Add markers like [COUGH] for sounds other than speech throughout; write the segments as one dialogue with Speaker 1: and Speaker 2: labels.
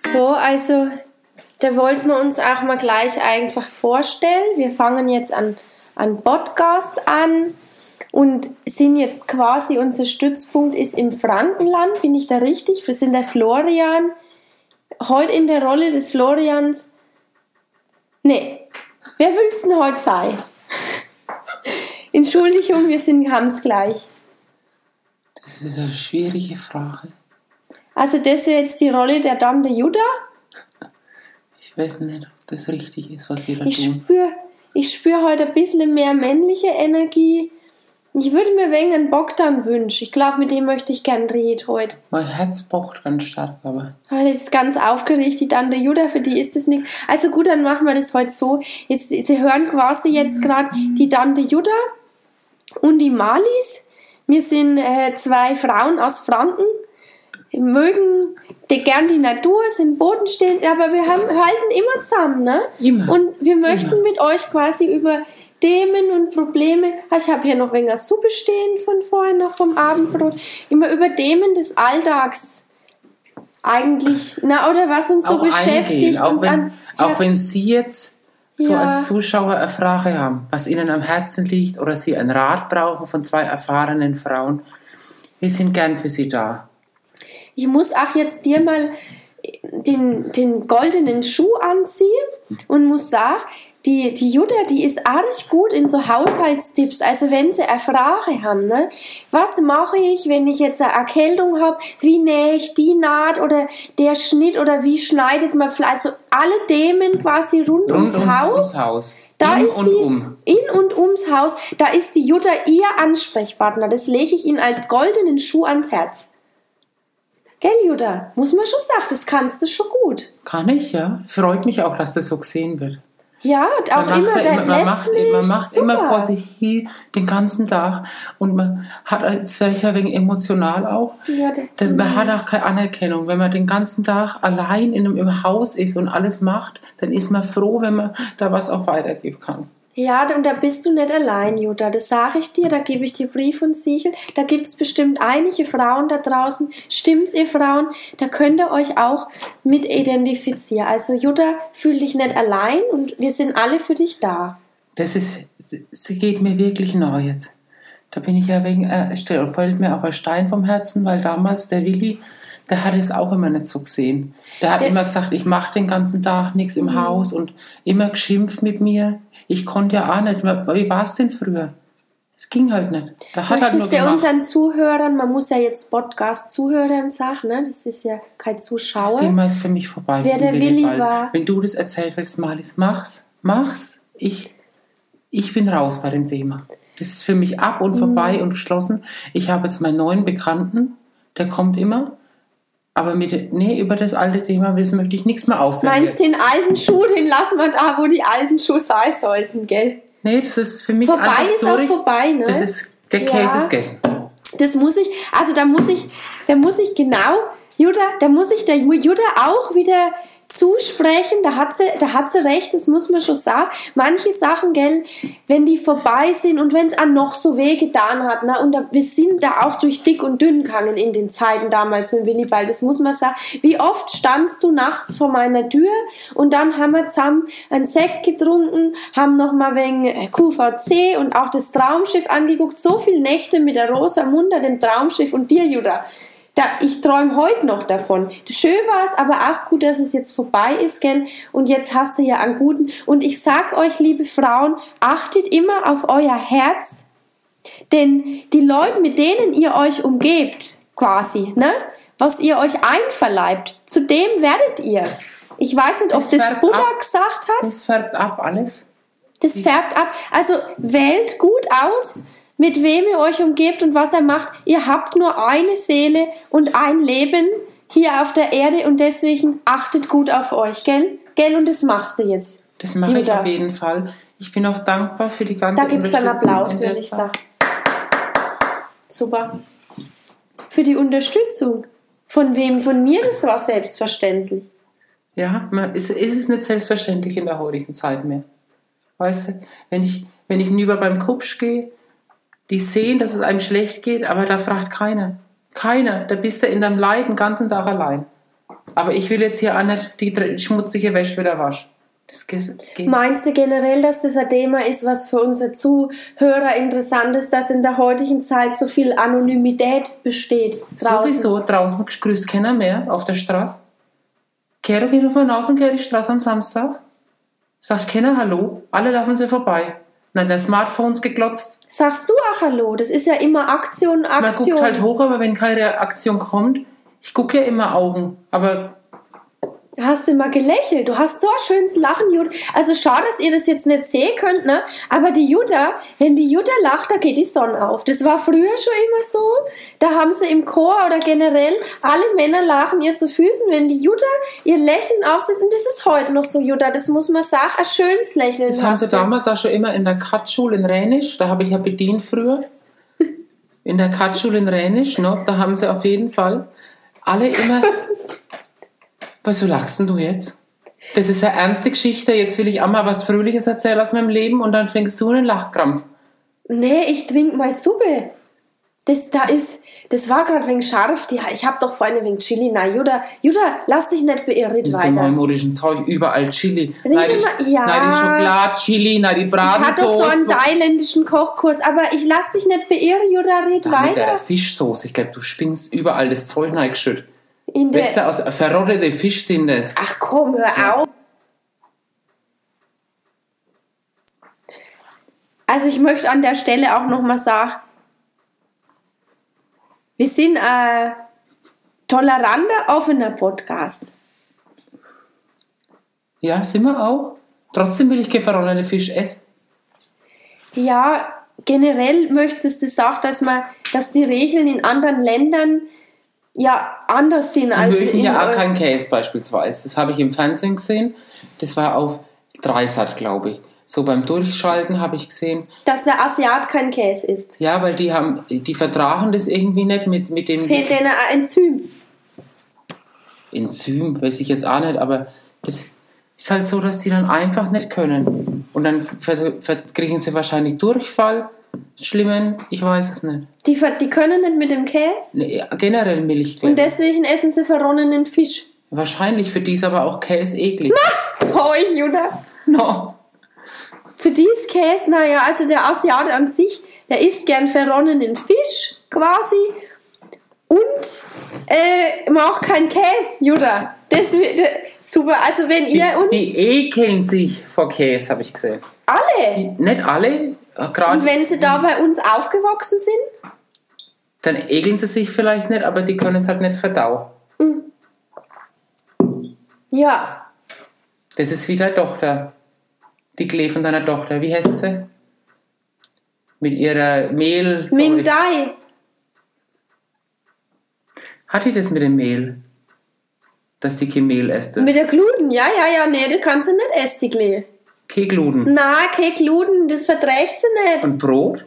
Speaker 1: So, also da wollten wir uns auch mal gleich einfach vorstellen. Wir fangen jetzt an, an Podcast an und sind jetzt quasi, unser Stützpunkt ist im Frankenland, bin ich da richtig? Wir sind der Florian. Heute in der Rolle des Florians. Nee, wer will's denn heute sein? [LAUGHS] Entschuldigung, wir sind ganz gleich.
Speaker 2: Das ist eine schwierige Frage.
Speaker 1: Also das wäre jetzt die Rolle der Tante Judah.
Speaker 2: Ich weiß nicht, ob das richtig ist, was wir da
Speaker 1: Ich
Speaker 2: tun.
Speaker 1: spüre ich spür heute ein bisschen mehr männliche Energie. Ich würde mir wegen einen Bogdan wünschen. Ich glaube, mit dem möchte ich gern reden heute.
Speaker 2: Mein Herz pocht ganz stark, aber
Speaker 1: Aber das ist ganz aufgeregt, die Tante Judah, für die ist es nichts. Also gut, dann machen wir das heute so. Jetzt, Sie hören quasi jetzt gerade die Tante Judah und die Malis. Wir sind äh, zwei Frauen aus Franken, mögen die, gern die Natur, sind bodenstehend, aber wir haben, halten immer zusammen, ne?
Speaker 2: Immer.
Speaker 1: Und wir möchten
Speaker 2: Immer.
Speaker 1: mit euch quasi über Themen und Probleme, Ah, ich habe hier noch weniger Suppe stehen von vorhin, noch vom Abendbrot, immer über Themen des Alltags eigentlich, na, oder was uns so
Speaker 2: auch
Speaker 1: beschäftigt.
Speaker 2: eingehen, auch
Speaker 1: uns
Speaker 2: wenn, auch wenn Sie jetzt so
Speaker 1: Ja.
Speaker 2: als Zuschauer eine Frage haben, was Ihnen am Herzen liegt oder Sie einen Rat brauchen von zwei erfahrenen Frauen, wir sind gern für Sie da.
Speaker 1: Ich muss auch jetzt dir mal den, den goldenen Schuh anziehen und muss sagen, die, die Jutta, die ist arg gut in so Haushaltstipps. Also wenn sie eine Frage haben, ne? Was mache ich, wenn ich jetzt eine Erkältung habe? Wie nähe ich die Naht oder der Schnitt oder wie schneidet man Fleisch? Also alle Themen quasi rund,
Speaker 2: Rund
Speaker 1: ums,
Speaker 2: ums,
Speaker 1: Haus.
Speaker 2: ums Haus.
Speaker 1: Da
Speaker 2: In
Speaker 1: ist
Speaker 2: und
Speaker 1: sie
Speaker 2: um.
Speaker 1: in und ums Haus. Da ist die Jutta ihr Ansprechpartner. Das lege ich Ihnen als goldenen Schuh ans Herz. Gell, Jutta? Muss man schon sagen, das kannst du schon gut.
Speaker 2: Kann ich, ja. Freut mich auch, dass das so gesehen wird.
Speaker 1: Ja, und auch
Speaker 2: man
Speaker 1: immer
Speaker 2: macht,
Speaker 1: dein
Speaker 2: man macht, man macht
Speaker 1: Super.
Speaker 2: immer vor sich hin den ganzen Tag und man hat als welcher wegen emotional auch.
Speaker 1: Ja,
Speaker 2: Denn man hat auch keine Anerkennung. Wenn man den ganzen Tag allein in einem, im Haus ist und alles macht, dann ist man froh, wenn man da was auch weitergeben kann.
Speaker 1: Ja, und da bist du nicht allein, Jutta. Das sage ich dir, da gebe ich dir Brief und Siegel. Da gibt es bestimmt einige Frauen da draußen. Stimmt's, ihr Frauen? Da könnt ihr euch auch mit identifizieren. Also, Jutta, fühl dich nicht allein und wir sind alle für dich da.
Speaker 2: Das ist, sie geht mir wirklich nahe jetzt. Da bin ich ja wegen, äh, fällt mir auch ein Stein vom Herzen, weil damals der Willi, der hat es auch immer nicht so gesehen. Der hat
Speaker 1: Der- Mhm.
Speaker 2: immer gesagt, ich mache den ganzen Tag nichts im Haus und immer geschimpft mit mir. Ich konnte ja auch nicht. Wie war es denn früher? Es ging halt nicht. Der hat halt nur
Speaker 1: Möchtest du
Speaker 2: gemacht.
Speaker 1: unseren Zuhörern, man muss ja jetzt Podcast-Zuhörern sagen, ne? das ist ja kein
Speaker 2: Das
Speaker 1: Zuschauer.
Speaker 2: Thema ist für mich vorbei.
Speaker 1: Wer der Willi
Speaker 2: Ball.
Speaker 1: war.
Speaker 2: Wenn du das erzählt willst, Malis, mach's. Mach's. Ich, ich bin raus bei dem Thema. Das ist für mich ab und vorbei
Speaker 1: Mhm.
Speaker 2: und geschlossen. Ich habe jetzt meinen neuen Bekannten, der kommt immer. Aber mit, nee, über das alte Thema das möchte ich nichts mehr aufhören.
Speaker 1: Meinst den alten Schuh, den lassen wir da, wo die alten Schuhe sein sollten, gell?
Speaker 2: Nee, das ist für mich
Speaker 1: Vorbei ist auch
Speaker 2: durch.
Speaker 1: vorbei, ne?
Speaker 2: Das ist, der
Speaker 1: Ja.
Speaker 2: Käse ist gegessen.
Speaker 1: Das muss ich, also da muss ich, da muss ich genau, Jutta, da muss ich der Jutta auch wieder zusprechen, da hat sie, da hat sie recht, das muss man schon sagen. Manche Sachen, gell, wenn die vorbei sind und wenn es an noch so weh getan hat, ne, und da, wir sind da auch durch dick und dünn gegangen in den Zeiten damals mit Willi Ball, das muss man sagen. Wie oft standst du nachts vor meiner Tür und dann haben wir zusammen einen Sekt getrunken, haben noch mal wegen äh, QVC und auch das Traumschiff angeguckt, so viele Nächte mit der Rosa Munda, dem Traumschiff und dir, Jutta. Da, ich träume heute noch davon. Schön war es, aber auch gut, dass es jetzt vorbei ist, gell? Und jetzt hast du ja einen guten. Und ich sag euch, liebe Frauen, achtet immer auf euer Herz, denn die Leute, mit denen ihr euch umgebt, quasi, ne? Was ihr euch einverleibt, zu dem werdet ihr. Ich weiß nicht, ob
Speaker 2: Das
Speaker 1: das, Buddha
Speaker 2: ab.
Speaker 1: gesagt hat.
Speaker 2: Das färbt ab alles.
Speaker 1: Das färbt ab. Also wählt gut aus, mit wem ihr euch umgebt und was er macht. Ihr habt nur eine Seele und ein Leben hier auf der Erde und deswegen achtet gut auf euch, gell? Gell, und das machst du jetzt.
Speaker 2: Das mache ich
Speaker 1: Judah.
Speaker 2: auf jeden Fall. Ich bin auch dankbar für die ganze
Speaker 1: Da gibt es einen Applaus, würde ich sagen. Super. Für die Unterstützung. Von wem? Von mir? Das war selbstverständlich.
Speaker 2: Ja, man, ist, ist es nicht selbstverständlich in der heutigen Zeit mehr. Weißt du, wenn ich, wenn ich hinüber beim Kupsch gehe, die sehen, dass es einem schlecht geht, aber da fragt keiner. Keiner. Da bist du in deinem Leid den ganzen Tag allein. Aber ich will jetzt hier auch nicht die schmutzige Wäsche wieder waschen.
Speaker 1: Meinst du generell, dass das ein Thema ist, was für unsere Zuhörer interessant ist, dass in der heutigen Zeit so viel Anonymität besteht draußen?
Speaker 2: Sowieso, draußen grüßt keiner mehr auf der Straße. Kero, geh doch mal raus und geh die Straße am Samstag. Sagt keiner Hallo. Alle laufen sie vorbei. Nein, der Smartphones geglotzt.
Speaker 1: Sagst du auch Hallo? Das ist ja immer Aktion,
Speaker 2: Man
Speaker 1: Aktion.
Speaker 2: guckt halt hoch, aber wenn keine Aktion kommt, ich gucke ja immer Augen. Aber
Speaker 1: Hast du mal gelächelt? Du hast so ein schönes Lachen, Jutta. Also schade, dass ihr das jetzt nicht sehen könnt, ne? Aber die Jutta, wenn die Jutta lacht, da geht die Sonne auf. Das war früher schon immer so. Da haben sie im Chor oder generell alle Männer lachen ihr zu Füßen, wenn die Jutta ihr Lächeln aufsetzt. Und das ist heute noch so, Jutta. Das muss man sagen, ein schönes Lächeln.
Speaker 2: das haben
Speaker 1: hast
Speaker 2: sie damals auch schon immer in der Katschule in Ränisch, da habe ich ja bedient früher. In der Katschule in Ränisch, ne? da haben sie auf jeden Fall alle immer. [LAUGHS] Was lachst denn du jetzt? Das ist eine ernste Geschichte. Jetzt will ich auch mal was Fröhliches erzählen aus meinem Leben und dann fängst du einen Lachkrampf.
Speaker 1: Nee, ich trinke mal Suppe. Das da ist, das war gerade wegen scharf. Die, ich habe doch vorhin wegen Chili. Na, Jutta, Jutta, lass dich nicht beirren
Speaker 2: Das ist
Speaker 1: weiter.
Speaker 2: neumodischen Zeug, überall Chili. Nein, die,
Speaker 1: ja.
Speaker 2: die Schokolade-Chili, nein, die
Speaker 1: Ich hatte doch so einen thailändischen Kochkurs, aber ich lass dich nicht beirren, Jutta, red
Speaker 2: Da mit der
Speaker 1: weiter.
Speaker 2: Fischsoße. Ich glaube, du spinnst überall das Zeug reingeschüttet.
Speaker 1: In
Speaker 2: Beste aus verrottete Fisch sind das.
Speaker 1: ach komm, hör auf. Also ich möchte an der Stelle auch nochmal sagen, wir sind ein toleranter, offener Podcast.
Speaker 2: Ja, sind wir auch. Trotzdem will ich kein verrottete Fisch essen.
Speaker 1: Ja, generell möchtest du sagen, dass man, dass die Regeln in anderen Ländern ja anders sind als
Speaker 2: mögen
Speaker 1: in
Speaker 2: ja auch keinen Käse beispielsweise. Das habe ich im Fernsehen gesehen. Das war auf Dreisat, glaube ich. So beim Durchschalten habe ich gesehen,
Speaker 1: dass der Asiat kein Käse isst.
Speaker 2: ja, weil die haben, die vertragen das irgendwie nicht mit, mit dem
Speaker 1: Fehlt denen ein Enzym.
Speaker 2: Enzym, weiß ich jetzt auch nicht, aber das ist halt so, dass die dann einfach nicht können. Und dann kriegen sie wahrscheinlich Durchfall, schlimmen, ich weiß es nicht.
Speaker 1: Die, die können nicht mit dem Käse
Speaker 2: Nee, generell Milch,
Speaker 1: und deswegen essen sie verronnenen Fisch.
Speaker 2: Wahrscheinlich für die ist aber auch Käse eklig.
Speaker 1: Zeug, Jutta.
Speaker 2: No.
Speaker 1: Für die ist Käse, naja, also der Asiate an sich, der isst gern verronnenen Fisch quasi und äh, mag keinen Käse, Jutta. Das, wi- d- super, also wenn
Speaker 2: Die,
Speaker 1: ihr uns
Speaker 2: die ekeln sich vor Käse, habe ich gesehen.
Speaker 1: alle
Speaker 2: Nicht alle, äh,
Speaker 1: und
Speaker 2: gerade
Speaker 1: wenn sie da bei uns aufgewachsen sind,
Speaker 2: dann ekeln sie sich vielleicht nicht, aber die können es halt nicht verdauen.
Speaker 1: ja,
Speaker 2: Das ist wie deine Tochter. Die Klee von deiner Tochter. Wie heißt sie? Mit ihrer Mehl.
Speaker 1: Ming Dai.
Speaker 2: Hat die das mit dem Mehl? Dass die kein Mehl esst?
Speaker 1: Mit der Gluten, ja, ja, ja, nee, das kannst du nicht essen, die Klee.
Speaker 2: Kein Gluten.
Speaker 1: Na, kein Gluten, das verträgt sie nicht.
Speaker 2: Und Brot?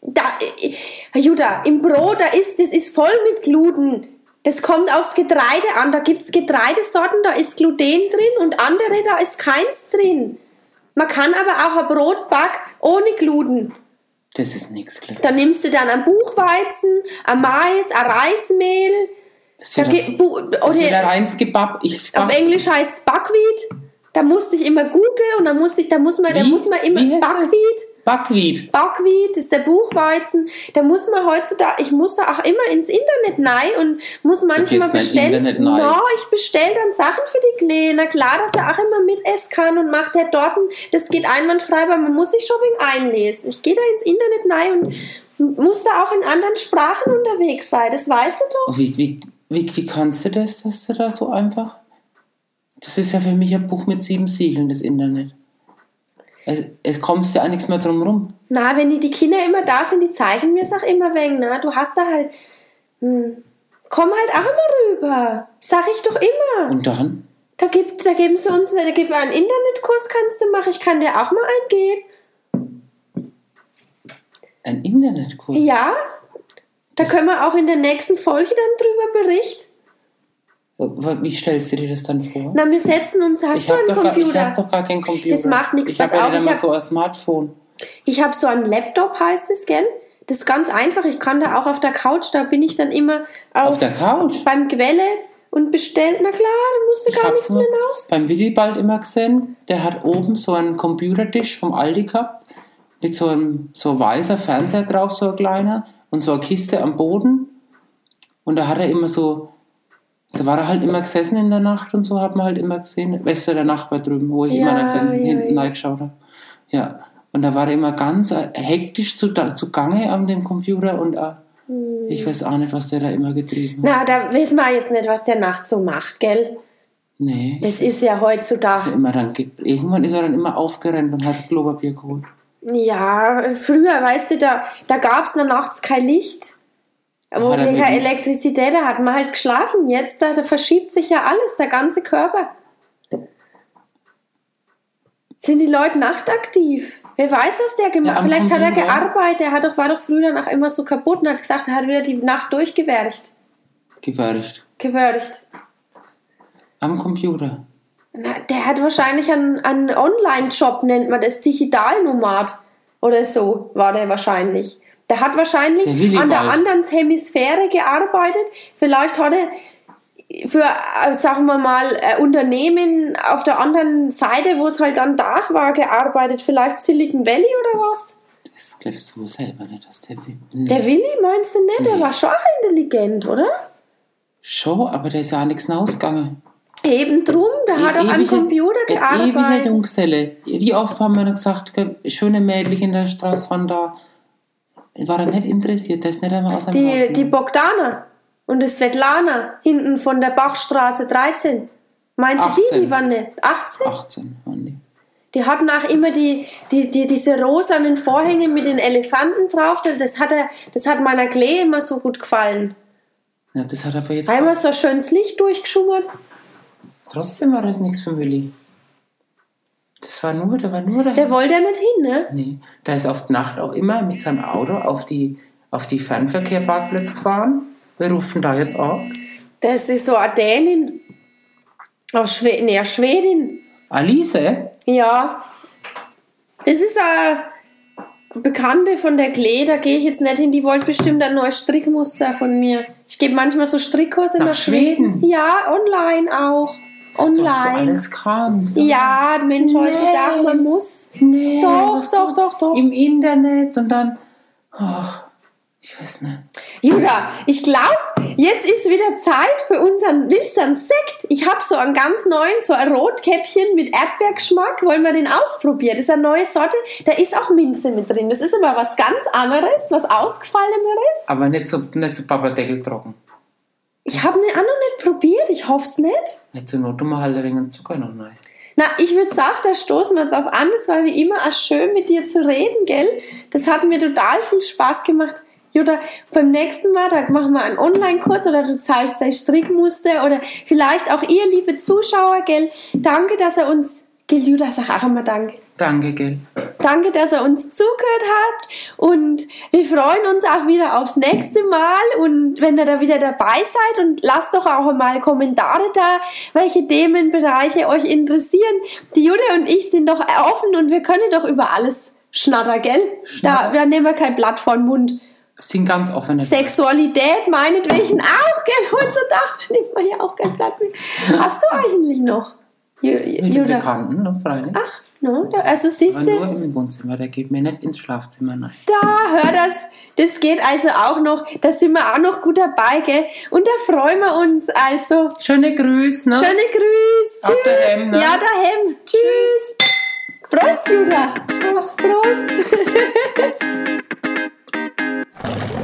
Speaker 1: Da, äh, Jutta, im Brot, da ist, das ist voll mit Gluten. Das kommt aufs Getreide an. Da gibt es Getreidesorten, da ist Gluten drin und andere, da ist keins drin. Man kann aber auch ein Brot backen ohne Gluten.
Speaker 2: Das ist nichts. Glück.
Speaker 1: Da nimmst du dann ein Buchweizen, ein Mais, ein Reismehl.
Speaker 2: Das
Speaker 1: Da
Speaker 2: ist
Speaker 1: Bu-
Speaker 2: das reins Gebab. Ich
Speaker 1: auf Englisch heißt es Buckwheat. Da musste ich immer googeln und da musste ich, da muss man, da
Speaker 2: Wie?
Speaker 1: muss man immer? Buckwheat.
Speaker 2: Buckwheat.
Speaker 1: Buckwheat, das ist der Buchweizen. Da muss man heutzutage, ich muss da auch immer ins Internet rein und muss manchmal bestellen. No, ich bestelle dann Sachen für die Kleine. Na klar, dass er auch immer mitessen kann und macht der dort. Das geht einwandfrei, aber man muss sich schon wegen einlesen. Ich gehe da ins Internet rein und muss da auch in anderen Sprachen unterwegs sein. Das weißt du doch.
Speaker 2: Wie, wie, wie, wie kannst du das, dass du da so einfach? Das ist ja für mich ein Buch mit sieben Siegeln, das Internet. Es, es kommst ja auch nichts mehr drum rum.
Speaker 1: Na, wenn die, die Kinder immer da sind, die zeigen mir es auch immer wegen, ne? Du hast da halt. Hm, komm halt auch immer rüber. Sag ich doch immer.
Speaker 2: Und dann?
Speaker 1: Da, gibt, da geben sie uns, da gibt einen Internetkurs, kannst du machen. Ich kann dir auch mal eingeben.
Speaker 2: Ein Internetkurs?
Speaker 1: Ja, da können wir auch in der nächsten Folge dann drüber berichten.
Speaker 2: Wie stellst du dir das dann vor?
Speaker 1: Na, wir setzen uns, hast
Speaker 2: ich
Speaker 1: du
Speaker 2: habe
Speaker 1: einen
Speaker 2: doch, gar- ich
Speaker 1: Computer?
Speaker 2: hab doch gar keinen Computer.
Speaker 1: Das macht nichts,
Speaker 2: Ich habe
Speaker 1: pass
Speaker 2: ja
Speaker 1: auf,
Speaker 2: nicht
Speaker 1: ich
Speaker 2: mal
Speaker 1: hab-
Speaker 2: so ein Smartphone.
Speaker 1: Ich habe so einen Laptop, heißt es, gell? Das ist ganz einfach. Ich kann da auch auf der Couch, da bin ich dann immer auf,
Speaker 2: Auf der Couch?
Speaker 1: beim Quelle und bestellt. Na klar, dann musst du
Speaker 2: Ich
Speaker 1: gar nichts mehr raus.
Speaker 2: beim Willibald immer gesehen, der hat oben so einen Computertisch vom Aldi gehabt, mit so einem so weißer Fernseher drauf, so ein kleiner, und so eine Kiste am Boden. Und da hat er immer so, da war er halt immer gesessen in der Nacht und so hat man halt immer gesehen, weißt du, der Nachbar drüben, wo ich
Speaker 1: Ja,
Speaker 2: immer nach
Speaker 1: ja,
Speaker 2: hinten
Speaker 1: ja.
Speaker 2: reingeschaut habe. Ja. Und da war er immer ganz äh, hektisch zu, zu Gange an dem Computer und äh, ich weiß auch nicht, was der da immer getrieben hat.
Speaker 1: Na, da wissen wir jetzt nicht, was der nachts so macht, gell?
Speaker 2: Nee.
Speaker 1: Das ist ja
Speaker 2: Ist
Speaker 1: heutzutage.
Speaker 2: er immer dann, ge- irgendwann ist er dann immer aufgerannt und hat Klopapier geholt.
Speaker 1: Ja, früher, weißt du, da, da gab es nachts kein Licht. Wo die Elektrizität, da hat man halt geschlafen. Jetzt, da, da verschiebt sich ja alles, der ganze Körper. Sind die Leute nachtaktiv? Wer weiß, was der gemacht
Speaker 2: Ja,
Speaker 1: hat?
Speaker 2: am
Speaker 1: Vielleicht hat er gearbeitet, er hat doch, war doch früher danach immer so kaputt und hat gesagt, er hat wieder die Nacht durchgewercht.
Speaker 2: Gewürdigt.
Speaker 1: Gewürdigt.
Speaker 2: Am Computer.
Speaker 1: Na, der hat wahrscheinlich einen, einen Online-Job, nennt man das, Digitalnomad oder so, war der wahrscheinlich. Der hat wahrscheinlich
Speaker 2: Der
Speaker 1: an der anderen Hemisphäre gearbeitet. Vielleicht hat er für, äh, sagen wir mal, äh, Unternehmen auf der anderen Seite, wo es halt dann Dach war, gearbeitet. Vielleicht Silicon Valley oder was?
Speaker 2: Das glaubst du selber nicht, dass der will. Nee.
Speaker 1: Der Willi meinst du nicht? Der
Speaker 2: Nee.
Speaker 1: war schon intelligent, oder?
Speaker 2: Schon, aber der ist ja auch nichts rausgegangen.
Speaker 1: Eben drum, der hat auch am
Speaker 2: Ewige-
Speaker 1: Computer
Speaker 2: Ewige
Speaker 1: gearbeitet.
Speaker 2: Junggeselle. Wie oft haben wir gesagt, ge- schöne Mädchen in der Straße von da. War er nicht interessiert, der ist nicht einmal aus seinem Haus.
Speaker 1: Die, die Bogdana und die Svetlana hinten von der Bachstraße 13. Meinst du die,
Speaker 2: 18.
Speaker 1: die waren nicht? 18?
Speaker 2: 18 waren die.
Speaker 1: Die hatten auch immer die, die, die, diese rosanen Vorhänge mit den Elefanten drauf. Das hat, er, das hat meiner Klee immer so gut gefallen.
Speaker 2: Ja, das hat aber jetzt.
Speaker 1: Einmal so schönes Licht durchgeschummert.
Speaker 2: Trotzdem war das nichts für Willi. Das war nur, der war nur da.
Speaker 1: Der wollte ja nicht hin, ne?
Speaker 2: Nee, der ist auf die Nacht auch immer mit seinem Auto auf die, auf die Fernverkehrparkplätze gefahren. Wir rufen da jetzt auf.
Speaker 1: Das ist so eine Dänin. Aus Schweden, eine Schwedin.
Speaker 2: Alice?
Speaker 1: Ja. Das ist eine Bekannte von der Klee, da gehe ich jetzt nicht hin. Die wollte bestimmt ein neues Strickmuster von mir. Ich gebe manchmal so Strickkurse
Speaker 2: Nach
Speaker 1: nach, Schweden.
Speaker 2: Schweden?
Speaker 1: Ja, online auch.
Speaker 2: Das ist doch so
Speaker 1: Online.
Speaker 2: alles. So.
Speaker 1: Ja, Mensch, heutzutage, man muss.
Speaker 2: Nee,
Speaker 1: Doch,
Speaker 2: was
Speaker 1: doch, doch, doch.
Speaker 2: Im Internet und dann. Ach, ich weiß nicht.
Speaker 1: Judah, ich glaube, jetzt ist wieder Zeit für unseren Wilstern Sekt. Ich habe so einen ganz neuen, so ein Rotkäppchen mit Erdbeergeschmack. Wollen wir den ausprobieren? Das ist eine neue Sorte. Da ist auch Minze mit drin. Das ist aber was ganz anderes, was ausgefalleneres.
Speaker 2: Aber nicht so, nicht so Papadeckel trocken.
Speaker 1: Ich habe ihn auch noch nicht probiert. Ich hoffe es nicht.
Speaker 2: Nicht zur Not wir halt wenig Zucker noch rein.
Speaker 1: Na, ich würde sagen, da stoßen wir drauf an. Es war wie immer auch schön, mit dir zu reden, gell? Das hat mir total viel Spaß gemacht. Judah, beim nächsten Mal, da machen wir einen Online-Kurs oder du zeigst dein Strickmuster oder vielleicht auch ihr, liebe Zuschauer, gell? Danke, dass er uns, gell, Judah, sag auch immer Danke.
Speaker 2: Danke, gell.
Speaker 1: Danke, dass ihr uns zugehört habt und wir freuen uns auch wieder aufs nächste Mal und wenn ihr da wieder dabei seid und lasst doch auch mal Kommentare da, welche Themenbereiche euch interessieren. Die Jude und ich sind doch offen und wir können doch über alles schnatter, gell? Da,
Speaker 2: Schnatter.
Speaker 1: da nehmen wir kein Blatt vor den Mund.
Speaker 2: Sind ganz offene.
Speaker 1: Sexualität meinetwegen auch, gell? [LAUGHS] Heutzutage nimmt man ja auch kein Blatt mit. Hast du eigentlich noch? Ju,
Speaker 2: mit den Bekannten, ne, freilich.
Speaker 1: Ach, no, da, also siehst du.
Speaker 2: Nur im Wohnzimmer, der geht mir nicht ins Schlafzimmer rein.
Speaker 1: Da, hör das. Das geht also auch noch. Da sind wir auch noch gut dabei, gell? Und da freuen wir uns also.
Speaker 2: Schöne Grüße, ne?
Speaker 1: Schöne Grüße. Tschüss.
Speaker 2: Ab daheim, ne?
Speaker 1: Ja, daheim. Tschüss. Prost, Judah. Prost. Prost. Prost. [LAUGHS]